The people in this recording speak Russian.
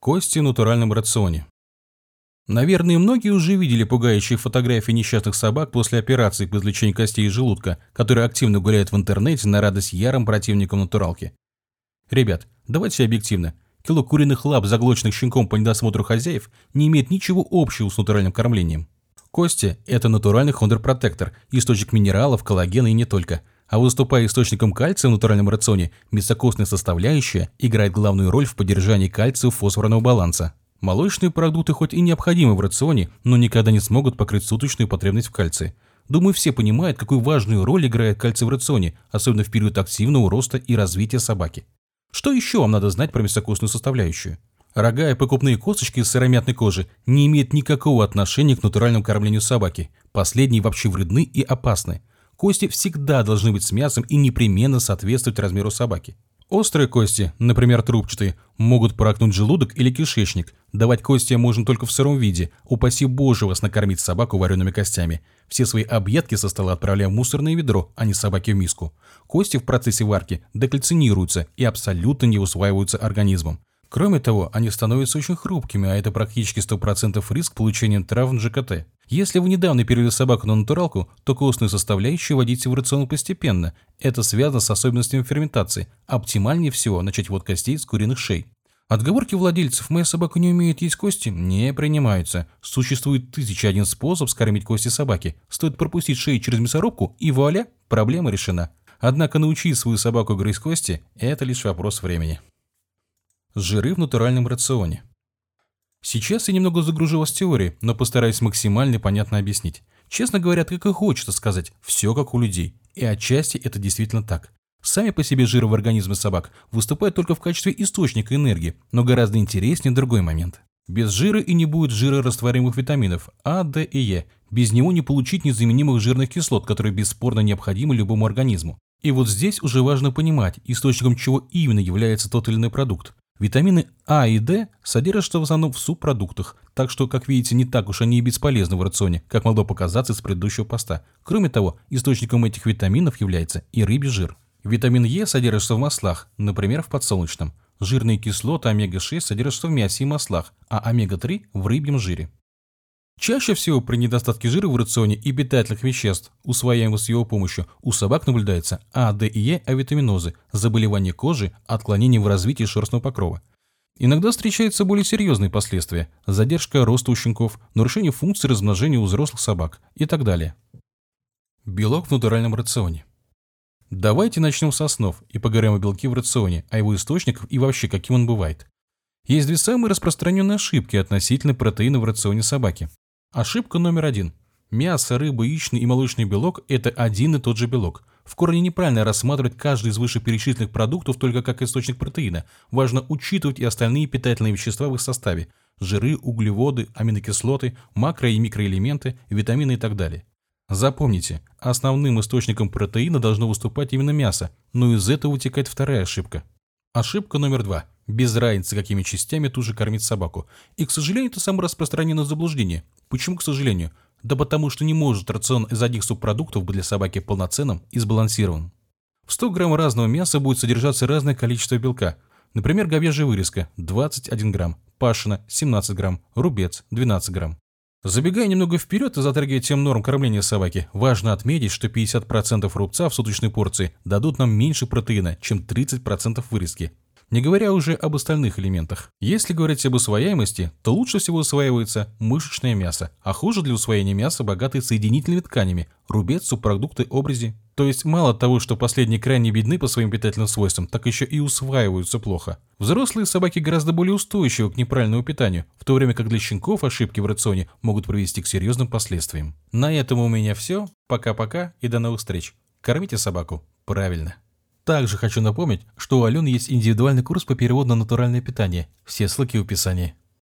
Кости в натуральном рационе. Наверное, многие уже видели пугающие фотографии несчастных собак после операции по извлечению костей из желудка, которые активно гуляют в интернете на радость ярым противникам натуралки. Ребят, давайте объективно. Кило куриных лап, заглоченных щенком по недосмотру хозяев, не имеет ничего общего с натуральным кормлением. Кости – это натуральный хондропротектор, источник минералов, коллагена и не только – а выступая источником кальция в натуральном рационе, мясокостная составляющая играет главную роль в поддержании кальциев-фосфорного баланса. Молочные продукты хоть и необходимы в рационе, но никогда не смогут покрыть суточную потребность в кальции. Думаю, все понимают, какую важную роль играет кальций в рационе, особенно в период активного роста и развития собаки. Что еще вам надо знать про мясокостную составляющую? Рога и покупные косточки из сыромятной кожи не имеют никакого отношения к натуральному кормлению собаки. Последние вообще вредны и опасны. Кости всегда должны быть с мясом и непременно соответствовать размеру собаки. Острые кости, например, трубчатые, могут прокнуть желудок или кишечник. Давать кости можно только в сыром виде. Упаси боже вас накормить собаку вареными костями. Все свои объедки со стола отправляем в мусорное ведро, а не собаке в миску. Кости в процессе варки декальцинируются и абсолютно не усваиваются организмом. Кроме того, они становятся очень хрупкими, а это практически 100% риск получения травм ЖКТ. Если вы недавно перевели собаку на натуралку, то костную составляющую вводите в рацион постепенно. Это связано с особенностями ферментации. Оптимальнее всего начать ввод костей с куриных шей. Отговорки владельцев «моя собака не умеет есть кости» не принимаются. Существует тысяча один способ скормить кости собаке. Стоит пропустить шею через мясорубку и вуаля, проблема решена. Однако научить свою собаку грызть кости – это лишь вопрос времени. Жиры в натуральном рационе. Сейчас я немного загружу вас теорией, но постараюсь максимально понятно объяснить. Честно говоря, как и хочется сказать, все как у людей. И отчасти это действительно так. Сами по себе жиры в организме собак выступают только в качестве источника энергии, но гораздо интереснее другой момент. Без жира и не будет жирорастворимых витаминов А, Д и Е. Без него не получить незаменимых жирных кислот, которые бесспорно необходимы любому организму. И вот здесь уже важно понимать, источником чего именно является тот или иной продукт. Витамины А и D содержатся в основном в субпродуктах, так что, как видите, не так уж они и бесполезны в рационе, как могло показаться из предыдущего поста. Кроме того, источником этих витаминов является и рыбий жир. Витамин Е содержится в маслах, например, в подсолнечном. Жирные кислоты омега-6 содержатся в мясе и маслах, а омега-3 в рыбьем жире. Чаще всего при недостатке жира в рационе и питательных веществ, усвояемых с его помощью, у собак наблюдается А, Д и Е авитаминозы, заболевания кожи, отклонения в развитии шерстного покрова. Иногда встречаются более серьезные последствия – задержка роста у щенков, нарушение функции размножения у взрослых собак и так далее. Белок в натуральном рационе. Давайте начнем с основ и поговорим о белке в рационе, о его источниках и вообще каким он бывает. Есть две самые распространенные ошибки относительно протеина в рационе собаки. Ошибка номер один. Мясо, рыба, яичный и молочный белок – это один и тот же белок. В корне неправильно рассматривать каждый из вышеперечисленных продуктов только как источник протеина. Важно учитывать и остальные питательные вещества в их составе – жиры, углеводы, аминокислоты, макро- и микроэлементы, витамины и так далее. Запомните, основным источником протеина должно выступать именно мясо, но из этого вытекает вторая ошибка. Ошибка номер два – без разницы, какими частями тут же кормить собаку. И, к сожалению, это самое распространенное заблуждение. Почему, к сожалению? Да потому что не может рацион из одних субпродуктов быть для собаки полноценным и сбалансированным. В 100 грамм разного мяса будет содержаться разное количество белка. Например, говяжья вырезка – 21 грамм, пашина – 17 грамм, рубец – 12 грамм. Забегая немного вперед и затрагивая тем норм кормления собаки, важно отметить, что 50% рубца в суточной порции дадут нам меньше протеина, чем 30% вырезки не говоря уже об остальных элементах. Если говорить об усвояемости, то лучше всего усваивается мышечное мясо, а хуже для усвоения мяса богатые соединительными тканями, рубец, субпродукты, обрези. То есть мало того, что последние крайне бедны по своим питательным свойствам, так еще и усваиваются плохо. Взрослые собаки гораздо более устойчивы к неправильному питанию, в то время как для щенков ошибки в рационе могут привести к серьезным последствиям. На этом у меня все. Пока-пока и до новых встреч. Кормите собаку правильно. Также хочу напомнить, что у Алены есть индивидуальный курс по переводу на натуральное питание. Все ссылки в описании.